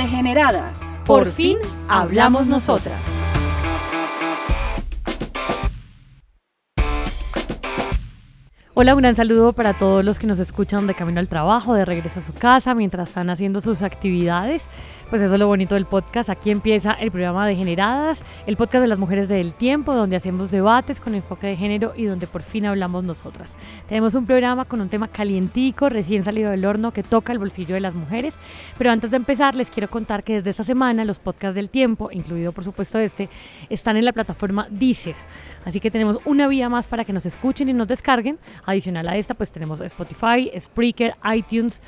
Degeneradas. Por fin hablamos nosotras. Hola, un gran saludo para todos los que nos escuchan de camino al trabajo, de regreso a su casa, mientras están haciendo sus actividades. Pues eso es lo bonito del podcast. Aquí empieza el programa de Generadas, el podcast de las mujeres del tiempo, donde hacemos debates con enfoque de género y donde por fin hablamos nosotras. Tenemos un programa con un tema calientico, recién salido del horno, que toca el bolsillo de las mujeres. Pero antes de empezar, les quiero contar que desde esta semana los podcasts del tiempo, incluido por supuesto este, están en la plataforma Deezer. Así que tenemos una vía más para que nos escuchen y nos descarguen. Adicional a esta, pues tenemos Spotify, Spreaker, iTunes,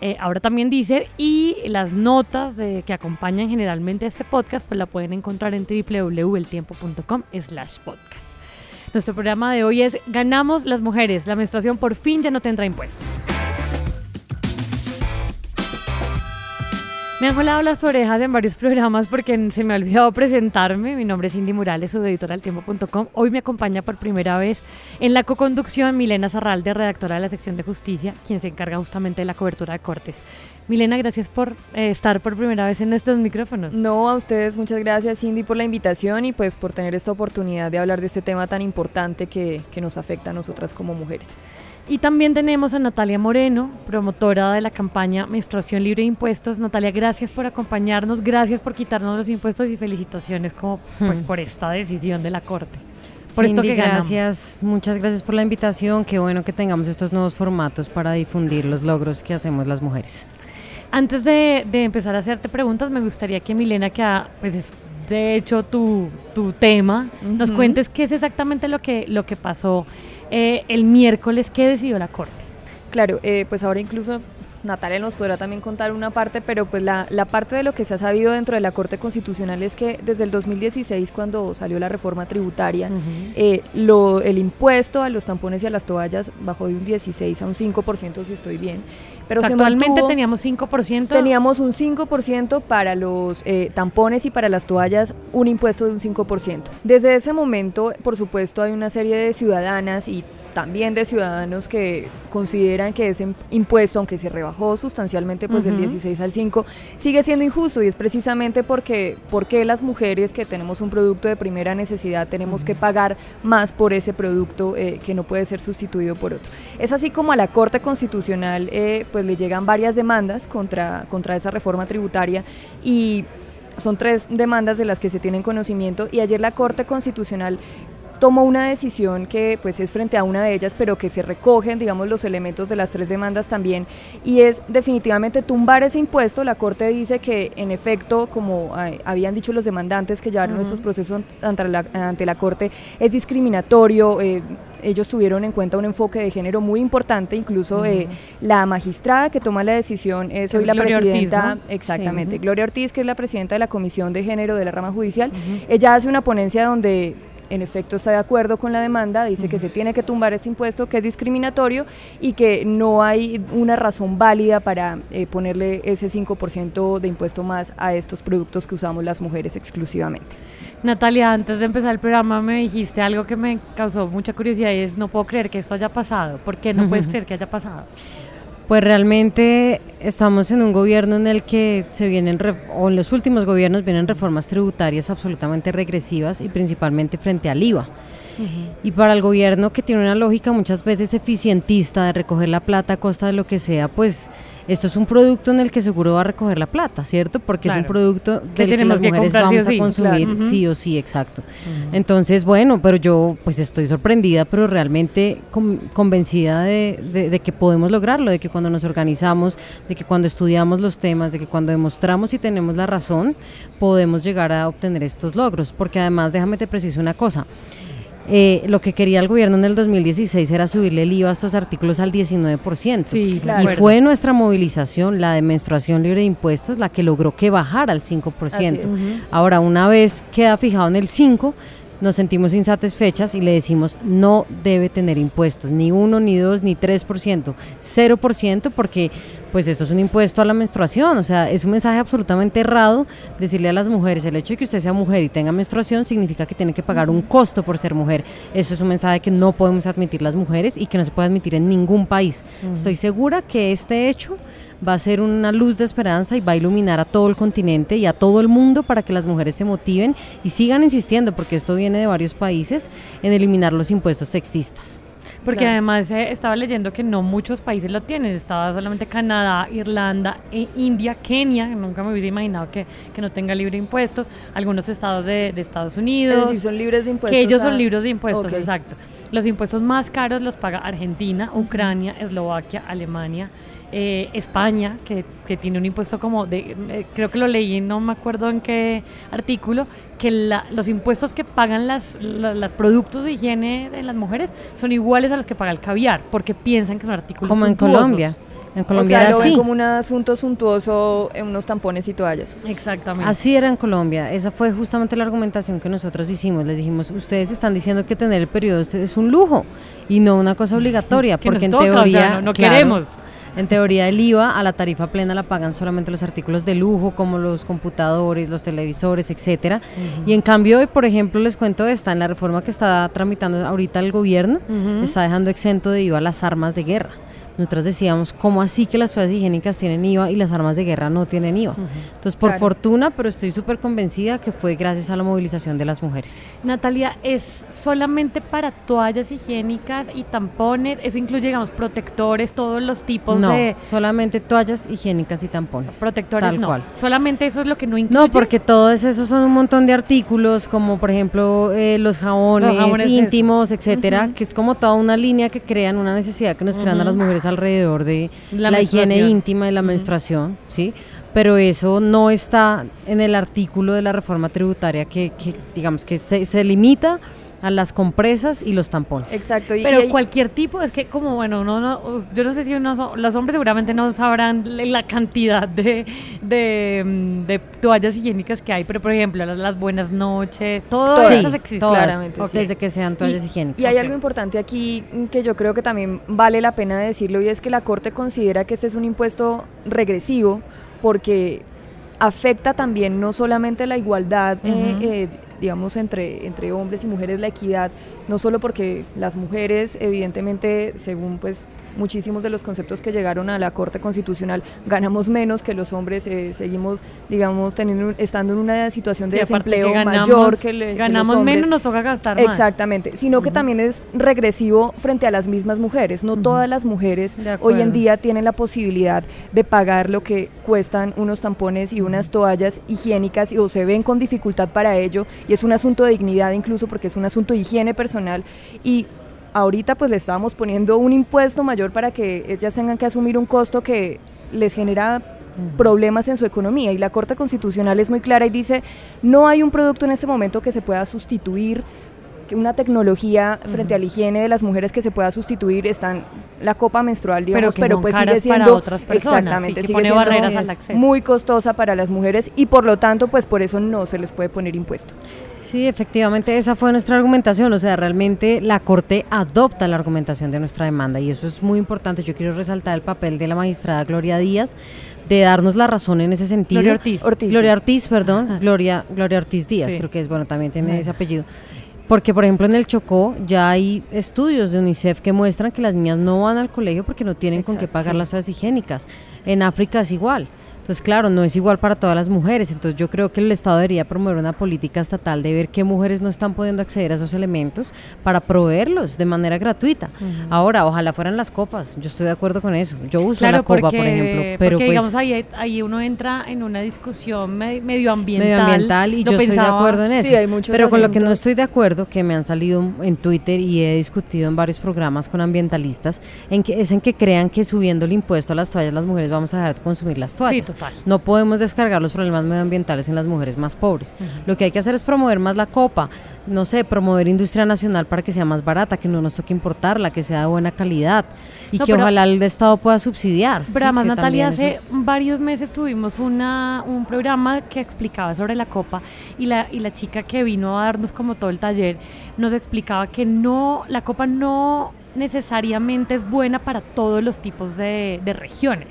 eh, ahora también Deezer y las notas que acompañan generalmente este podcast, pues la pueden encontrar en www.eltiempo.com slash podcast. Nuestro programa de hoy es Ganamos las mujeres, la menstruación por fin ya no tendrá impuestos. Me han jalado las orejas en varios programas porque se me ha olvidado presentarme. Mi nombre es Cindy Morales, soy del tiempo.com. Hoy me acompaña por primera vez en la co-conducción Milena Zarralde, redactora de la sección de justicia, quien se encarga justamente de la cobertura de cortes. Milena, gracias por eh, estar por primera vez en estos micrófonos. No, a ustedes muchas gracias Cindy por la invitación y pues por tener esta oportunidad de hablar de este tema tan importante que, que nos afecta a nosotras como mujeres. Y también tenemos a Natalia Moreno, promotora de la campaña Menstruación Libre de Impuestos. Natalia, gracias por acompañarnos, gracias por quitarnos los impuestos y felicitaciones como, pues, por esta decisión de la Corte. Por Cindy, esto que gracias, muchas gracias por la invitación. Qué bueno que tengamos estos nuevos formatos para difundir los logros que hacemos las mujeres. Antes de, empezar a hacerte preguntas, me gustaría que Milena, que pues es de hecho tu, tu tema, nos cuentes qué es exactamente lo que, lo que pasó eh, el miércoles, ¿qué decidió la Corte? Claro, eh, pues ahora incluso Natalia nos podrá también contar una parte, pero pues la, parte de lo que se ha sabido dentro de la Corte Constitucional es que desde el 2016, cuando salió la reforma tributaria, eh, lo, el impuesto a los tampones y a las toallas bajó de un 16 a un 5%, si estoy bien. Pero actualmente teníamos 5%. Teníamos un 5% para los tampones y para las toallas, un impuesto de un 5%. Desde ese momento, por supuesto, hay una serie de ciudadanas y también de ciudadanos que consideran que ese impuesto, aunque se rebajó sustancialmente pues del 16 al 5, sigue siendo injusto. Y es precisamente porque, porque las mujeres que tenemos un producto de primera necesidad tenemos que pagar más por ese producto eh, que no puede ser sustituido por otro. Es así como a la Corte Constitucional eh, pues le llegan varias demandas contra, contra esa reforma tributaria y son tres demandas de las que se tienen conocimiento. Y ayer la Corte Constitucional tomó una decisión que pues es frente a una de ellas, pero que se recogen, digamos, los elementos de las tres demandas también, y es definitivamente tumbar ese impuesto. La Corte dice que, en efecto, como eh, habían dicho los demandantes que llevaron estos procesos ante la, ante la Corte, es discriminatorio. Eh, ellos tuvieron en cuenta un enfoque de género muy importante, incluso eh, la magistrada que toma la decisión es hoy la presidenta, exactamente, Gloria Ortiz, que es la presidenta de la Comisión de Género de la rama judicial. Ella hace una ponencia donde en efecto está de acuerdo con la demanda, dice que se tiene que tumbar ese impuesto, que es discriminatorio y que no hay una razón válida para eh, ponerle ese 5% de impuesto más a estos productos que usamos las mujeres exclusivamente. Natalia, antes de empezar el programa me dijiste algo que me causó mucha curiosidad y es no puedo creer que esto haya pasado. ¿Por qué no puedes creer que haya pasado? Pues realmente estamos en un gobierno en el que se vienen, o en los últimos gobiernos vienen reformas tributarias absolutamente regresivas y principalmente frente al IVA. Y para el gobierno que tiene una lógica muchas veces eficientista de recoger la plata a costa de lo que sea, pues esto es un producto en el que seguro va a recoger la plata, ¿cierto? Porque es un producto del que, las mujeres vamos a consumir sí o sí, exacto. Entonces, bueno, pero yo pues estoy sorprendida, pero realmente convencida de, que podemos lograrlo, de que cuando nos organizamos, de que cuando estudiamos los temas, de que cuando demostramos y tenemos la razón, podemos llegar a obtener estos logros. Porque además, déjame te preciso una cosa, eh, lo que quería el gobierno en el 2016 era subirle el IVA a estos artículos al 19%. Sí, Claro. Y fue nuestra movilización, la de menstruación libre de impuestos, la que logró que bajara al 5%. Así es. Ahora, una vez queda fijado en el 5%, nos sentimos insatisfechas y le decimos no debe tener impuestos, ni uno, ni dos, ni 3%, 0%, porque pues esto es un impuesto a la menstruación, o sea, es un mensaje absolutamente errado decirle a las mujeres, el hecho de que usted sea mujer y tenga menstruación significa que tiene que pagar un costo por ser mujer. Eso es un mensaje que no podemos admitir las mujeres y que no se puede admitir en ningún país. Estoy segura que este hecho va a ser una luz de esperanza y va a iluminar a todo el continente y a todo el mundo para que las mujeres se motiven y sigan insistiendo, porque esto viene de varios países, en eliminar los impuestos sexistas. Porque Claro. además eh, estaba leyendo que no muchos países lo tienen. Estaba solamente Canadá, Irlanda, e India, Kenia. Nunca me hubiese imaginado que, que no tenga libre impuestos. Algunos estados de, de Estados Es Unidos. decir, son libres de impuestos. que ellos a- son libres de impuestos, exacto. Los impuestos más caros los paga Argentina, Ucrania, Eslovaquia, Alemania, eh, España, que, que tiene un impuesto como de, eh, creo que lo leí, no me acuerdo en qué artículo, que la- los impuestos que pagan las, la- las productos de higiene de las mujeres son iguales a los que paga el caviar, porque piensan que son artículos Como en. Colombia. En O Colombia sea, era lo ven así. como un asunto suntuoso en unos tampones y toallas. Exactamente. Así era en Colombia. Esa fue justamente la argumentación que nosotros hicimos. Les dijimos, ustedes están diciendo que tener el periodo es- un lujo y no una cosa obligatoria, porque en toca, o sea, teoría no- no claro, queremos. En teoría el IVA a la tarifa plena la pagan solamente los artículos de lujo como los computadores, los televisores, etcétera. Y en cambio, hoy, por ejemplo, les cuento esta en la reforma que está tramitando ahorita el gobierno, está dejando exento de IVA las armas de guerra. Nosotras decíamos, ¿cómo así que las toallas higiénicas tienen IVA y las armas de guerra no tienen IVA? Entonces, por Claro. fortuna, pero estoy súper convencida que fue gracias a la movilización de las mujeres. Natalia, ¿es solamente para toallas higiénicas y tampones? Eso incluye, digamos, protectores, todos los tipos no, de solamente toallas higiénicas y tampones. protectores, tal no. cual. Solamente eso es lo que no incluye. No, porque todos esos son un montón de artículos, como por ejemplo eh, los jabones, Los jabones, eso. íntimos, etcétera, que es como toda una línea que crean una necesidad que nos crean a las mujeres alrededor de La la, higiene íntima y la menstruación, ¿sí? Pero eso no está en el artículo de la reforma tributaria que, que, digamos que se, se limita a las compresas y los tampones. Exacto. Y, Pero y hay- cualquier tipo, es que como, bueno, uno no, yo no sé si uno, so- los hombres seguramente no sabrán la cantidad de, de, mm, de toallas higiénicas que hay, pero por ejemplo, las, las buenas noches, todas esas existen. todas, desde que sean toallas y, higiénicas. y hay algo importante aquí que yo creo que también vale la pena decirlo y es que la Corte considera que este es un impuesto regresivo porque afecta también no solamente la igualdad, eh, eh, digamos, entre, entre hombres y mujeres, la equidad, no solo porque las mujeres, evidentemente, según pues muchísimos de los conceptos que llegaron a la Corte Constitucional, ganamos menos que los hombres, eh, seguimos, digamos, teniendo, estando en una situación de Sí, desempleo que ganamos, mayor que, le- que los ganamos hombres. menos, nos toca gastar más. Exactamente, sino que también es regresivo frente a las mismas mujeres. No todas las mujeres hoy en día tienen la posibilidad de pagar lo que cuestan unos tampones y unas toallas higiénicas y, o se ven con dificultad para ello y es un asunto de dignidad incluso porque es un asunto de higiene personal. Y ahorita pues le estábamos poniendo un impuesto mayor para que ellas tengan que asumir un costo que les genera problemas en su economía. Y la Corte Constitucional es muy clara y dice no hay un producto en este momento que se pueda sustituir una tecnología frente a la higiene de las mujeres que se pueda sustituir están la copa menstrual digamos que pero, son pues caras sigue para siendo otras personas, exactamente que sigue pone siendo barreras muy- al acceso. muy costosa para las mujeres y por lo tanto pues por eso no se les puede poner impuesto Sí, efectivamente, esa fue nuestra argumentación. O sea, realmente la Corte adopta la argumentación de nuestra demanda y eso es muy importante. Yo quiero resaltar el papel de la magistrada Gloria Díaz de darnos la razón en ese sentido. Gloria Ortiz. Ortiz, Gloria sí. Ortiz, perdón. Gloria, Gloria Ortiz Díaz, Sí. creo que es, bueno, también tiene ese apellido. Porque, por ejemplo, en el Chocó ya hay estudios de UNICEF que muestran que las niñas no van al colegio porque no tienen con qué pagar sí. las toallas higiénicas. En África es igual. Entonces, claro, no es igual para todas las mujeres. Entonces, yo creo que el Estado debería promover una política estatal de ver qué mujeres no están pudiendo acceder a esos elementos para proveerlos de manera gratuita. Ahora, ojalá fueran las copas. Yo estoy de acuerdo con eso. Yo uso Claro, la copa, porque, por ejemplo. Pero porque pues, digamos ahí, ahí uno entra en una discusión me- medioambiental. medioambiental y yo estoy de acuerdo en eso. Sí, hay muchos pero con lo que no estoy de acuerdo, que me han salido en Twitter y he discutido en varios programas con ambientalistas, en que, es en que crean que subiendo el impuesto a las toallas las mujeres vamos a dejar de consumir las toallas. Sí, Total. No podemos descargar los problemas medioambientales en las mujeres más pobres. Lo que hay que hacer es promover más la copa, no sé, promover industria nacional para que sea más barata, que no nos toque importarla, que sea de buena calidad y No, que pero- ojalá el Estado pueda subsidiar. Pero además, Natalia, hace es- varios meses tuvimos una, un programa que explicaba sobre la copa y la, y la chica que vino a darnos como todo el taller nos explicaba que no, la copa no necesariamente es buena para todos los tipos de, de regiones.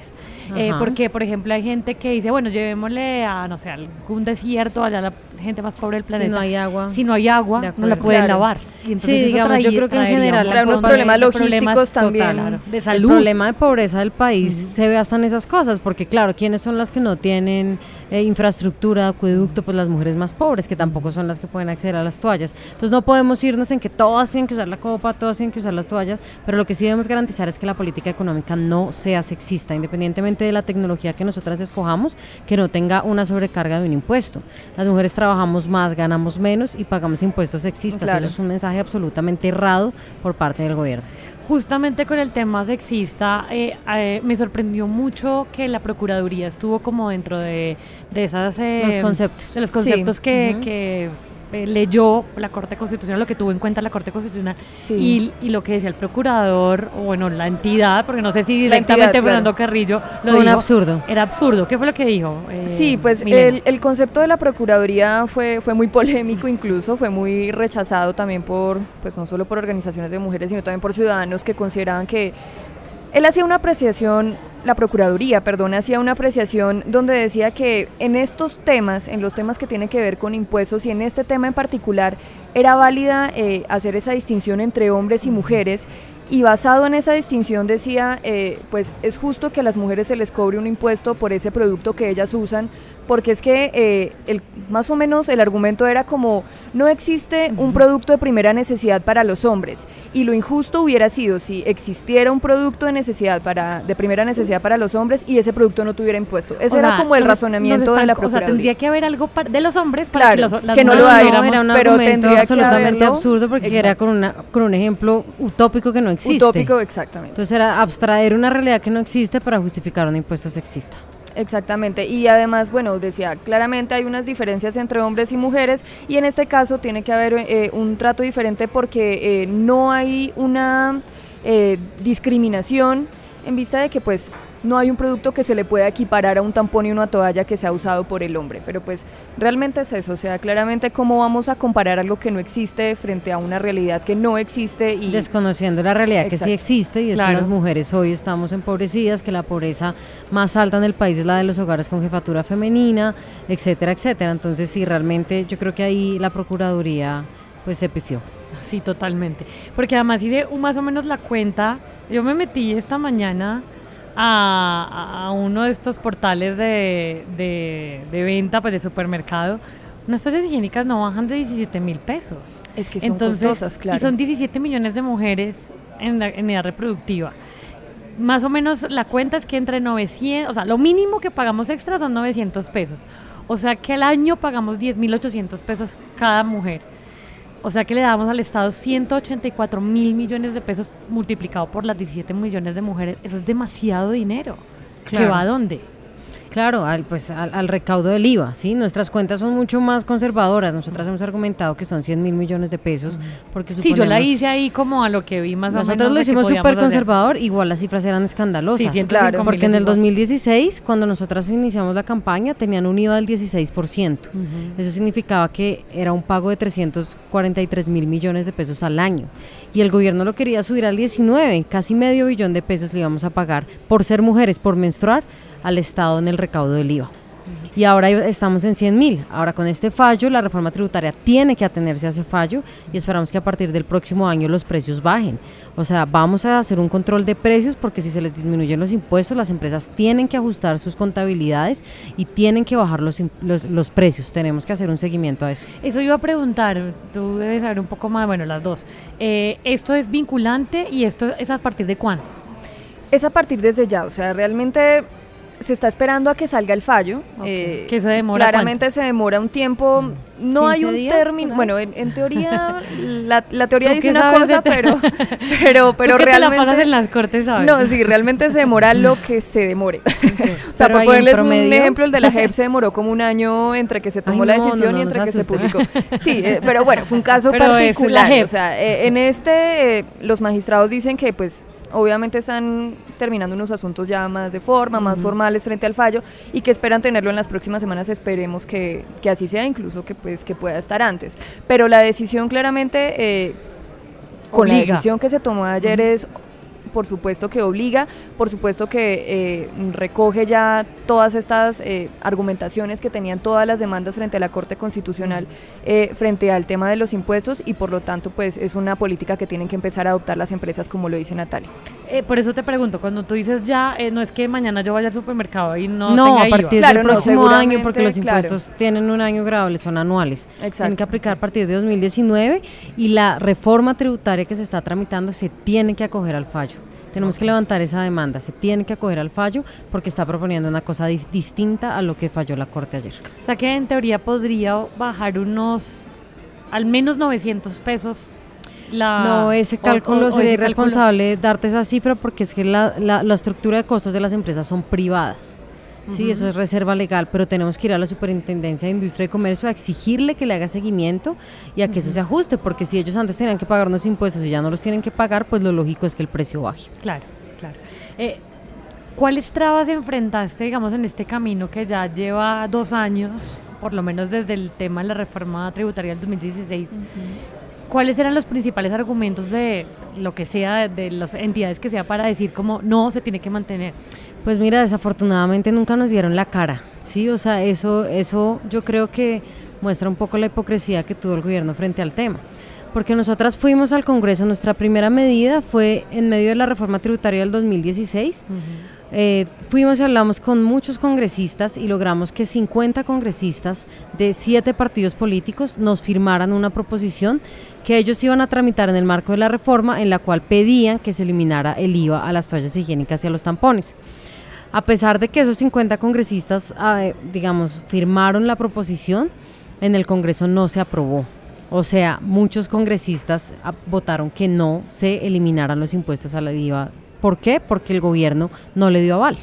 Eh, porque, por ejemplo, hay gente que dice, bueno, llevémosle a, no sé, algún desierto, allá la gente más pobre del Si planeta. no hay agua. Si no hay agua, no la pueden Claro. lavar. Y entonces Sí, digamos, yo creo que en general un la Trae unos copa problemas logísticos también. claro, de El salud. problema de pobreza del país se ve hasta en esas cosas, porque claro, ¿quiénes son las que no tienen eh, infraestructura, acueducto? Pues las mujeres más pobres, que tampoco son las que pueden acceder a las toallas. Entonces no podemos irnos en que todas tienen que usar la copa, todas tienen que usar las toallas, pero lo que sí debemos garantizar es que la política económica no sea sexista, independientemente de la tecnología que nosotras escojamos, que no tenga una sobrecarga de un impuesto. Las mujeres trabajamos más, ganamos menos y pagamos impuestos sexistas. Claro. Eso es un mensaje absolutamente errado por parte del gobierno. Justamente con el tema sexista, eh, eh, me sorprendió mucho que la Procuraduría estuvo como dentro de, de esas... eh, Los conceptos. De los conceptos que, eh, leyó la Corte Constitucional, lo que tuvo en cuenta la Corte Constitucional Sí. y, y lo que decía el procurador, o bueno, la entidad, porque no sé si directamente entidad, Fernando claro. Carrillo lo Fue un dijo. absurdo. Era absurdo. ¿Qué fue lo que dijo? eh, Sí, pues el, el concepto de la Procuraduría fue, fue muy polémico incluso, fue muy rechazado también por, pues no solo por organizaciones de mujeres, sino también por ciudadanos que consideraban que él hacía una apreciación, la Procuraduría, perdón, hacía una apreciación donde decía que en estos temas, en los temas que tienen que ver con impuestos y en este tema en particular, era válida eh, hacer esa distinción entre hombres y mujeres y basado en esa distinción decía, eh, pues es justo que a las mujeres se les cobre un impuesto por ese producto que ellas usan, porque es que eh, el, más o menos el argumento era como, no existe un producto de primera necesidad para los hombres, y lo injusto hubiera sido si existiera un producto de necesidad para, de primera necesidad para los hombres y ese producto no tuviera impuesto. Ese O era sea, como el nos- razonamiento nos de la O sea, tendría que haber algo para- de los hombres para que, Claro, los, las que no mujeres lo hay, tuviéramos- era un pero argumento tendría que absolutamente absurdo porque era Exacto. con, una, con un ejemplo utópico que no existe. Utópico, exactamente. Entonces era abstraer una realidad que no existe para justificar un impuesto sexista. Exactamente, y además, bueno, decía, claramente hay unas diferencias entre hombres y mujeres y en este caso tiene que haber eh, un trato diferente porque eh, no hay una eh, discriminación en vista de que pues no hay un producto que se le pueda equiparar a un tampón y una toalla que sea usado por el hombre, pero pues realmente es eso, o sea, claramente cómo vamos a comparar algo que no existe frente a una realidad que no existe y Desconociendo la realidad que sí existe y es Claro. que las mujeres hoy estamos empobrecidas, que la pobreza más alta en el país es la de los hogares con jefatura femenina, etcétera, etcétera. Entonces sí, realmente yo creo que ahí la Procuraduría pues se pifió. Sí, totalmente. Porque además hice un- más o menos la cuenta. Yo me metí esta mañana a, uno de estos portales de, de- de venta, pues de supermercado. Unas toallas higiénicas no bajan de 17 mil pesos. es que son Entonces, costosas, claro. Y son 17 millones de mujeres en, la, en edad reproductiva. Más o menos la cuenta es que entre 900, o sea, lo mínimo que pagamos extra son 900 pesos. O sea que al año pagamos 10.800 pesos cada mujer. O sea que le damos al Estado 184 mil millones de pesos multiplicado por las 17 millones de mujeres. Eso es demasiado dinero. ¿Que Claro. va a dónde? Claro, al, pues al, al recaudo del IVA, ¿sí? Nuestras cuentas son mucho más conservadoras. Nosotras hemos argumentado que son 100 mil millones de pesos porque Sí, yo la hice ahí como a lo que vi más o menos. Nosotros lo hicimos súper hacer. conservador, igual las cifras eran escandalosas. Sí, 105 Claro, Porque en el es igual. 2016, cuando nosotras iniciamos la campaña, tenían un IVA del 16%. Eso significaba que era un pago de 343 mil millones de pesos al año. Y el gobierno lo quería subir al 19, casi medio billón de pesos le íbamos a pagar por ser mujeres, por menstruar, al Estado en el recaudo del IVA. Y ahora estamos en 100 mil. Ahora con este fallo, la reforma tributaria tiene que atenerse a ese fallo y esperamos que a partir del próximo año los precios bajen. O sea, vamos a hacer un control de precios porque si se les disminuyen los impuestos, las empresas tienen que ajustar sus contabilidades y tienen que bajar los, los, los precios. Tenemos que hacer un seguimiento a eso. Eso iba a preguntar, tú debes saber un poco más, bueno, las dos. Eh, ¿Esto es vinculante y esto es a partir de cuándo? Es a partir desde ya, o sea, realmente se está esperando a que salga el fallo. Ok. eh, ¿Que se demora Claramente se demora un tiempo. No hay 15 un término. Bueno, en, en teoría, la, la teoría ¿Tú dice una cosa, te- pero, pero, pero Tú que te la realmente. en las cortes, ¿sabes? No, sí, realmente se demora lo que se demore. o sea, un ponerles un promedio. ejemplo, el de la JEP se demoró como un año entre que se tomó Ay, la decisión no, y no entre nos que se publicó. Sí, eh, pero bueno, fue un caso Pero particular. O sea, eh, en este, eh, los magistrados dicen que, pues, obviamente están terminando unos asuntos ya más de forma, más formales frente al fallo y que esperan tenerlo en las próximas semanas. Esperemos que, que así sea, incluso que, pues, que pueda estar antes. Pero la decisión claramente... eh, con la decisión que se tomó ayer es por supuesto que obliga, por supuesto que eh, recoge ya todas estas eh, argumentaciones que tenían todas las demandas frente a la Corte Constitucional eh, frente al tema de los impuestos y por lo tanto pues es una política que tienen que empezar a adoptar las empresas como lo dice Natalia. Eh, por eso te pregunto, cuando tú dices ya, eh, no es que mañana yo vaya al supermercado y no, No, tenga a IVA. partir Claro, del no, próximo año, porque los impuestos tienen un año grabable, son anuales. Tienen Exacto. que aplicar a partir de 2019 y la reforma tributaria que se está tramitando se tiene que acoger al fallo. Tenemos que levantar esa demanda, se tiene que acoger al fallo porque está proponiendo una cosa distinta a lo que falló la Corte ayer. O sea que en teoría podría bajar unos, al menos 900 pesos la... No, ese o- cálculo o- o sería ese cálculo- irresponsable darte esa cifra porque es que la, la- la estructura de costos de las empresas son privadas. Sí, eso es reserva legal, pero tenemos que ir a la Superintendencia de Industria y Comercio a exigirle que le haga seguimiento y a que eso se ajuste, porque si ellos antes tenían que pagar unos impuestos y ya no los tienen que pagar, pues lo lógico es que el precio baje. Claro, claro. Eh, ¿Cuáles trabas enfrentaste, digamos, en este camino que ya lleva dos años, por lo menos desde el tema de la reforma tributaria del 2016? ¿Cuáles eran los principales argumentos de lo que sea, de las entidades que sea, para decir como no se tiene que mantener? Pues mira, desafortunadamente nunca nos dieron la cara, ¿sí? O sea, eso, eso yo creo que muestra un poco la hipocresía que tuvo el gobierno frente al tema. Porque nosotras fuimos al Congreso, nuestra primera medida fue en medio de la reforma tributaria del 2016. Eh, fuimos y hablamos con muchos congresistas y logramos que 50 congresistas de siete partidos políticos nos firmaran una proposición que ellos iban a tramitar en el marco de la reforma en la cual pedían que se eliminara el IVA a las toallas higiénicas y a los tampones. A pesar de que esos 50 congresistas, eh, digamos, firmaron la proposición, en el Congreso no se aprobó. O sea, muchos congresistas votaron que no se eliminaran los impuestos a la IVA. ¿Por qué? Porque el gobierno no le dio aval.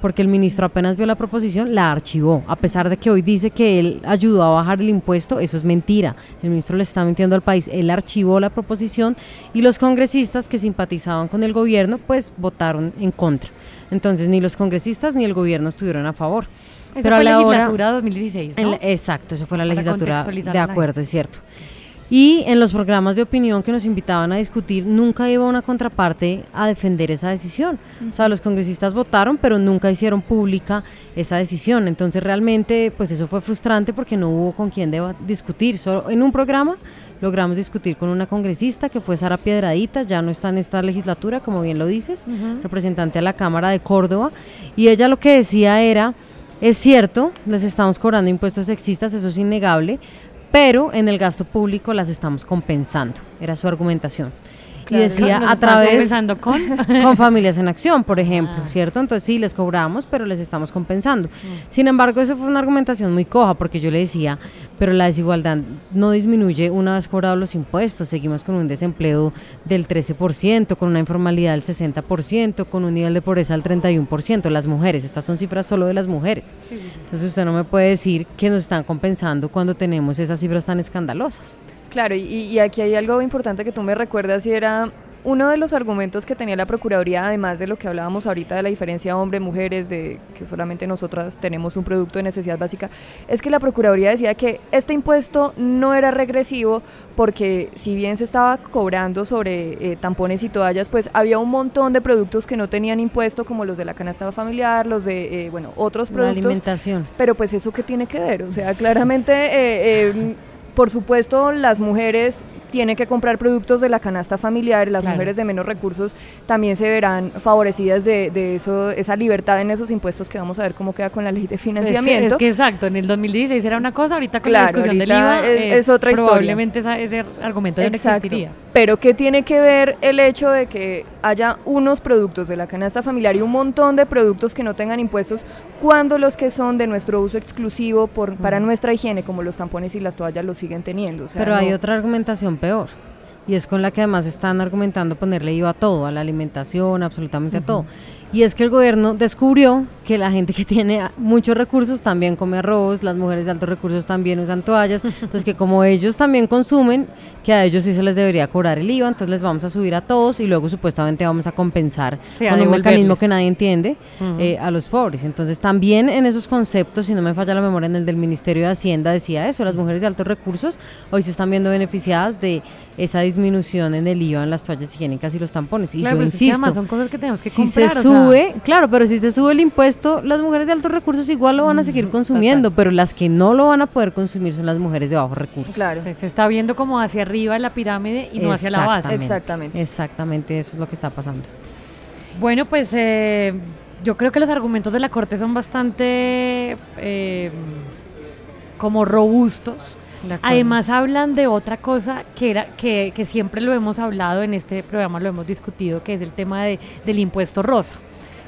Porque el ministro apenas vio la proposición, la archivó. A pesar de que hoy dice que él ayudó a bajar el impuesto, eso es mentira. El ministro le está mintiendo al país. Él archivó la proposición y los congresistas que simpatizaban con el gobierno, pues votaron en contra. Entonces, ni los congresistas ni el gobierno estuvieron a favor. Esa Pero a fue la la hora- legislatura 2016, en ¿no? exacto, eso fue la Para legislatura de acuerdo, es cierto. Y en los programas de opinión que nos invitaban a discutir, nunca iba una contraparte a defender esa decisión. O sea, los congresistas votaron, pero nunca hicieron pública esa decisión. Entonces, realmente, pues eso fue frustrante porque no hubo con quién deba discutir. Solo en un programa logramos discutir con una congresista que fue Sara Piedradita, ya no está en esta legislatura, como bien lo dices, representante a la Cámara de Córdoba. Y ella lo que decía era, es cierto, les estamos cobrando impuestos sexistas, eso es innegable, pero en el gasto público las estamos compensando, era su argumentación. Claro. Y decía Nos a través con... con familias en acción, por ejemplo, Ah. ¿cierto? Entonces sí, les cobramos, pero les estamos compensando. Sin embargo, eso fue una argumentación muy coja, porque yo le decía, pero la desigualdad no disminuye una vez cobrados los impuestos, seguimos con un desempleo del 13%, con una informalidad del 60%, con un nivel de pobreza del 31%, las mujeres, estas son cifras solo de las mujeres. Entonces usted no me puede decir que nos están compensando cuando tenemos esas cifras tan escandalosas. Claro, y, y aquí hay algo importante que tú me recuerdas y era uno de los argumentos que tenía la Procuraduría, además de lo que hablábamos ahorita de la diferencia hombre-mujeres, de que solamente nosotras tenemos un producto de necesidad básica, es que la Procuraduría decía que este impuesto no era regresivo porque si bien se estaba cobrando sobre eh, tampones y toallas, pues había un montón de productos que no tenían impuesto, como los de la canasta familiar, los de, eh, bueno, otros La productos. alimentación. Pero pues eso qué tiene que ver, o sea, claramente, eh, eh, por supuesto, las mujeres tiene que comprar productos de la canasta familiar, las Claro. mujeres de menos recursos también se verán favorecidas de, de eso, esa libertad en esos impuestos que vamos a ver cómo queda con la ley de Es, financiamiento. es que exacto, en el 2016 era una cosa, ahorita con Claro, la discusión del IVA es- eh, es otra historia. probablemente esa- ese argumento ya no Exacto. existiría. Pero ¿qué tiene que ver el hecho de que haya unos productos de la canasta familiar y un montón de productos que no tengan impuestos cuando los que son de nuestro uso exclusivo por, para nuestra higiene, como los tampones y las toallas, los siguen teniendo? O sea, Pero hay no- otra argumentación peor. Y es con la que además están argumentando ponerle IVA a todo, a la alimentación, absolutamente a todo. Y es que el gobierno descubrió que la gente que tiene muchos recursos también come arroz, las mujeres de altos recursos también usan toallas. Entonces que como ellos también consumen, que a ellos sí se les debería cobrar el IVA, entonces les vamos a subir a todos y luego supuestamente vamos a compensar Sí, a con un mecanismo que nadie entiende eh, a los pobres. Entonces también en esos conceptos, si no me falla la memoria, en el del Ministerio de Hacienda decía eso, las mujeres de altos recursos hoy se están viendo beneficiadas de esa disminución en el IVA en las toallas higiénicas y los tampones. Y Claro, yo pero es que insisto, además son cosas que tenemos que si comprar, se sube, claro, pero si se sube el impuesto, las mujeres de altos recursos igual lo van a seguir consumiendo, pero las que no lo van a poder consumir son las mujeres de bajos recursos. Claro. se, se está viendo como hacia arriba la pirámide y no hacia la base. Exactamente. Exactamente, eso es lo que está pasando. Bueno, pues eh, yo creo que los argumentos de la Corte son bastante eh, como robustos. Además hablan de otra cosa que era que, que siempre lo hemos hablado en este programa, lo hemos discutido, que es el tema de- del impuesto rosa.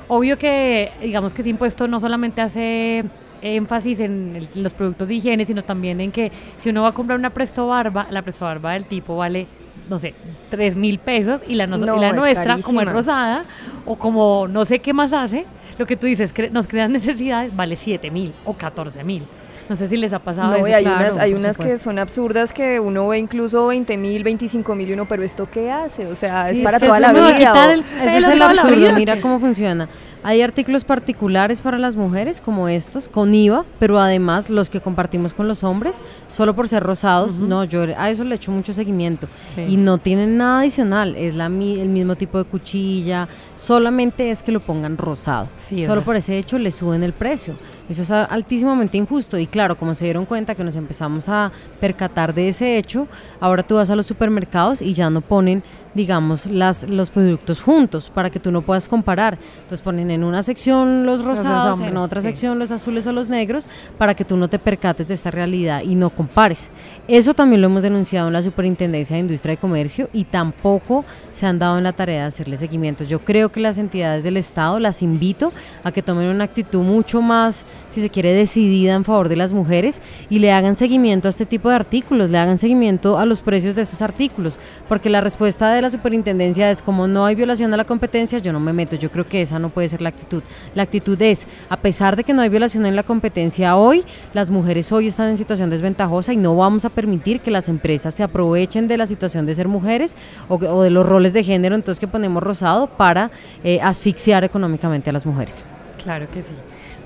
Obvio que, digamos que ese impuesto no solamente hace énfasis en, el- en los productos de higiene, sino también en que si uno va a comprar una presto barba, la presto barba del tipo vale, no sé, 3 mil pesos y la, No, y la es nuestra, como es rosada, o como no sé qué más hace, lo que tú dices, cre- nos crean necesidades, vale 7 mil o 14 mil. No sé si les ha pasado No, eso. y hay claro, unas, hay unas que son absurdas que uno ve incluso 20 mil, 25 mil y uno, pero ¿esto qué hace? O sea, es Sí, para es que toda eso la vida. el- Pelo es el absurdo, mira cómo funciona. Hay artículos particulares para las mujeres, como estos, con IVA, pero además los que compartimos con los hombres, solo por ser rosados, no, yo a eso le echo mucho seguimiento. Sí. Y no tienen nada adicional, es la, el mismo tipo de cuchilla, solamente es que lo pongan rosado. Sí, solo por ese hecho le suben el precio. Eso es altísimamente injusto. Y claro, como se dieron cuenta que nos empezamos a percatar de ese hecho, ahora tú vas a los supermercados y ya no ponen, digamos, las, los productos juntos para que tú no puedas comparar. Entonces ponen en una sección los rosados, hombres, en otra sí. sección los azules o los negros, para que tú no te percates de esta realidad y no compares. Eso también lo hemos denunciado en la Superintendencia de Industria y Comercio y tampoco se han dado en la tarea de hacerle seguimientos. Yo creo que las entidades del Estado las invito a que tomen una actitud mucho más, si se quiere, decidida en favor de las mujeres y le hagan seguimiento a este tipo de artículos, le hagan seguimiento a los precios de estos artículos, porque la respuesta de la superintendencia es como no hay violación a la competencia, yo no me meto, yo creo que esa no puede ser la actitud. La actitud es, a pesar de que no hay violación en la competencia hoy, las mujeres hoy están en situación desventajosa y no vamos a permitir que las empresas se aprovechen de la situación de ser mujeres o, o de los roles de género, entonces que ponemos rosado para eh, asfixiar económicamente a las mujeres. Claro que sí.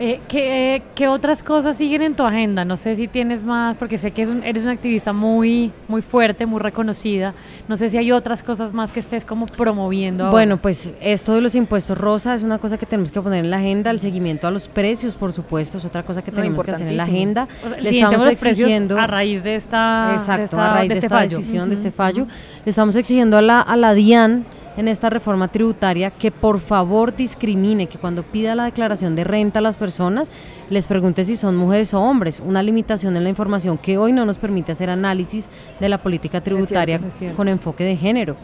Eh, ¿qué, qué otras cosas siguen en tu agenda? No sé si tienes más, porque sé que es un- eres una activista muy, muy fuerte, muy reconocida. No sé si hay otras cosas más que estés como promoviendo. ahora. Bueno, pues esto de los impuestos rosa es una cosa que tenemos que poner en la agenda, el seguimiento a los precios, por supuesto, es otra cosa que tenemos que hacer en la agenda. O sea, el Le estamos los exigiendo a raíz de esta, Exacto, de esta- a raíz de, este esta fallo. decisión, de este fallo, le estamos exigiendo a la, a la DIAN en esta reforma tributaria que por favor discrimine, que cuando pida la declaración de renta a las personas, les pregunte si son mujeres o hombres. Una limitación en la información que hoy no nos permite hacer análisis de la política tributaria es cierto. con enfoque de género.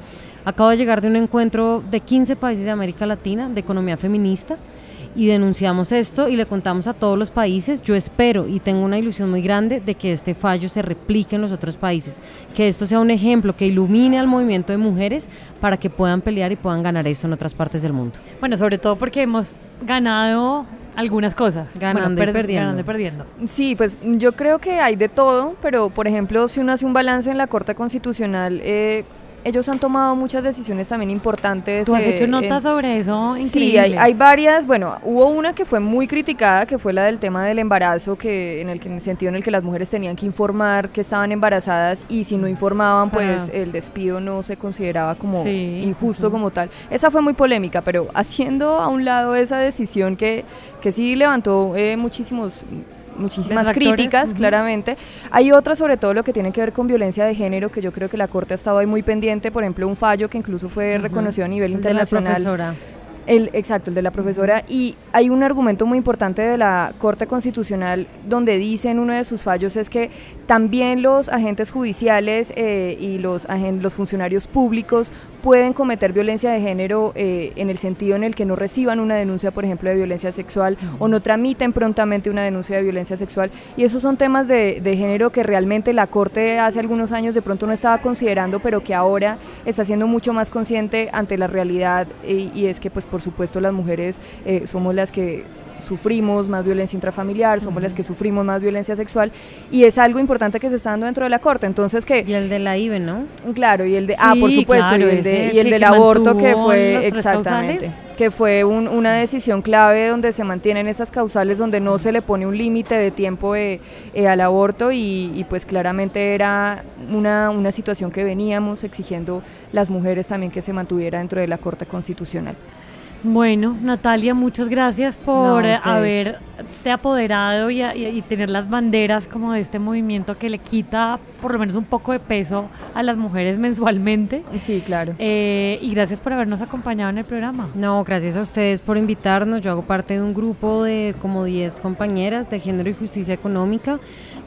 Acabo de llegar de un encuentro de 15 países de América Latina de economía feminista y denunciamos esto y le contamos a todos los países. Yo espero y tengo una ilusión muy grande de que este fallo se replique en los otros países, que esto sea un ejemplo que ilumine al movimiento de mujeres para que puedan pelear y puedan ganar esto en otras partes del mundo. Bueno, sobre todo porque hemos ganado algunas cosas. Ganando Bueno, y perdiendo. Ganando y perdiendo. Sí, pues yo creo que hay de todo, pero por ejemplo, si uno hace un balance en la Corte Constitucional, eh, ellos han tomado muchas decisiones también importantes. Tú has eh, hecho notas en- sobre eso Sí, hay, increíbles. hay varias. Bueno, hubo una que fue muy criticada, que fue la del tema del embarazo, que en el, que, en el sentido en el que las mujeres tenían que informar que estaban embarazadas y si no informaban, pues Ah. el despido no se consideraba como Sí, injusto como tal. Esa fue muy polémica, pero haciendo a un lado esa decisión que, que sí levantó eh, muchísimos muchísimas críticas, claramente. Hay otras, sobre todo lo que tiene que ver con violencia de género, que yo creo que la Corte ha estado ahí muy pendiente. Por ejemplo, un fallo que incluso fue reconocido a nivel El de la internacional. profesora. El, exacto, el de la profesora. Y hay un argumento muy importante de la Corte Constitucional donde dice en uno de sus fallos es que también los agentes judiciales eh, y los, funcionarios públicos pueden cometer violencia de género eh, en el sentido en el que no reciban una denuncia, por ejemplo, de violencia sexual o no tramiten prontamente una denuncia de violencia sexual. Y esos son temas de, género que realmente la Corte hace algunos años de pronto no estaba considerando, pero que ahora está siendo mucho más consciente ante la realidad y, y es que pues por supuesto las mujeres eh, somos las que sufrimos más violencia intrafamiliar, somos las que sufrimos más violencia sexual y es algo importante que se está dando dentro de la corte. Entonces que Y el de la IBE, ¿no? Claro, y el de, ah, por supuesto, claro, y el, de, ese y el que- del que aborto que fue, exactamente, que fue un- una decisión clave donde se mantienen esas causales, donde no se le pone un límite de tiempo eh, eh, al aborto y, y pues claramente era una, una situación que veníamos exigiendo las mujeres también que se mantuviera dentro de la Corte Constitucional. Bueno, Natalia, muchas gracias por No, eh, haberte apoderado y, y- y tener las banderas como de este movimiento que le quita por lo menos un poco de peso a las mujeres mensualmente. Sí, claro. Eh, y gracias por habernos acompañado en el programa. No, gracias a ustedes por invitarnos. Yo hago parte de un grupo de como 10 compañeras de género y justicia económica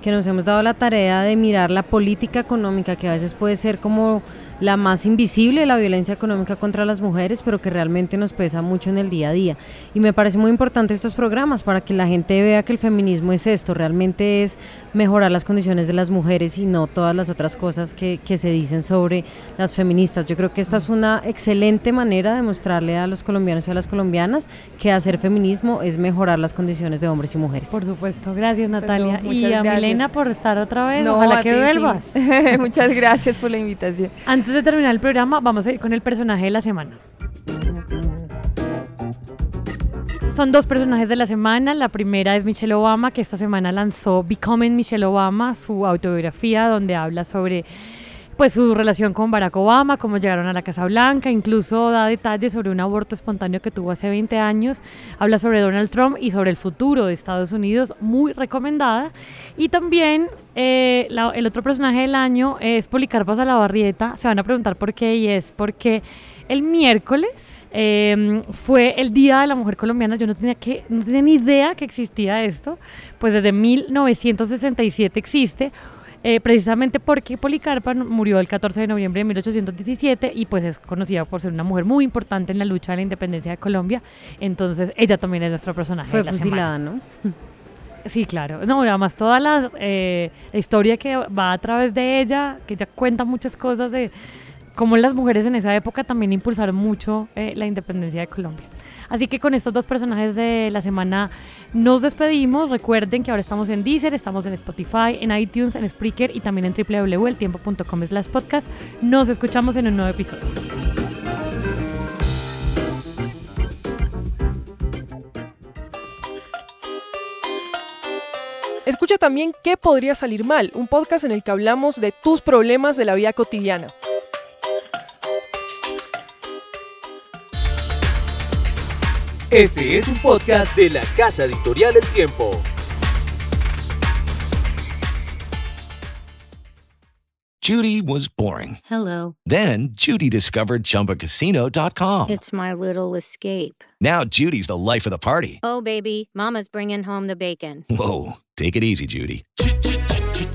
que nos hemos dado la tarea de mirar la política económica, que a veces puede ser como la más invisible, la violencia económica contra las mujeres, pero que realmente nos pesa mucho en el día a día. Y me parece muy importante estos programas para que la gente vea que el feminismo es esto, realmente es mejorar las condiciones de las mujeres y no todas las otras cosas que, que se dicen sobre las feministas. Yo creo que esta es una excelente manera de mostrarle a los colombianos y a las colombianas que hacer feminismo es mejorar las condiciones de hombres y mujeres. Por supuesto, gracias Natalia. y a gracias. Milena por estar otra vez. No, Ojalá a que ti, sí. vuelvas. Muchas gracias por la invitación. Antes de terminar el programa, vamos a ir con el personaje de la semana. Son dos personajes de la semana. La primera es Michelle Obama, que esta semana lanzó Becoming Michelle Obama, su autobiografía, donde habla sobre pues su relación con Barack Obama, cómo llegaron a la Casa Blanca, incluso da detalles sobre un aborto espontáneo que tuvo hace 20 años, habla sobre Donald Trump y sobre el futuro de Estados Unidos, muy recomendada. Y también eh, el otro personaje del año es Policarpa Salabarrieta, se van a preguntar por qué y es porque el miércoles eh, fue el Día de la Mujer Colombiana, yo no tenía, que, no tenía ni idea que existía esto, pues desde 1967 existe, eh, precisamente porque Policarpa murió el 14 de noviembre de 1817 y pues es conocida por ser una mujer muy importante en la lucha de la independencia de Colombia, entonces ella también es nuestro personaje. Fue de la semana. fusilada, ¿no? Sí, claro. No, además toda la, eh, la historia que va a través de ella, que ella cuenta muchas cosas de cómo las mujeres en esa época también impulsaron mucho eh, la independencia de Colombia. Así que con estos dos personajes de la semana nos despedimos. Recuerden que ahora estamos en Deezer, estamos en Spotify, en iTunes, en Spreaker y también en www.eltiempo.com slash podcast. Nos escuchamos en un nuevo episodio. Escucha también ¿Qué podría salir mal? Un podcast en el que hablamos de tus problemas de la vida cotidiana. Este es un podcast de la Casa Editorial El Tiempo. Judy was boring. Hello. Then Judy discovered ChumbaCasino.com. It's my little escape. Now Judy's the life of the party. Oh, baby, Mama's bringing home the bacon. Whoa, take it easy, Judy.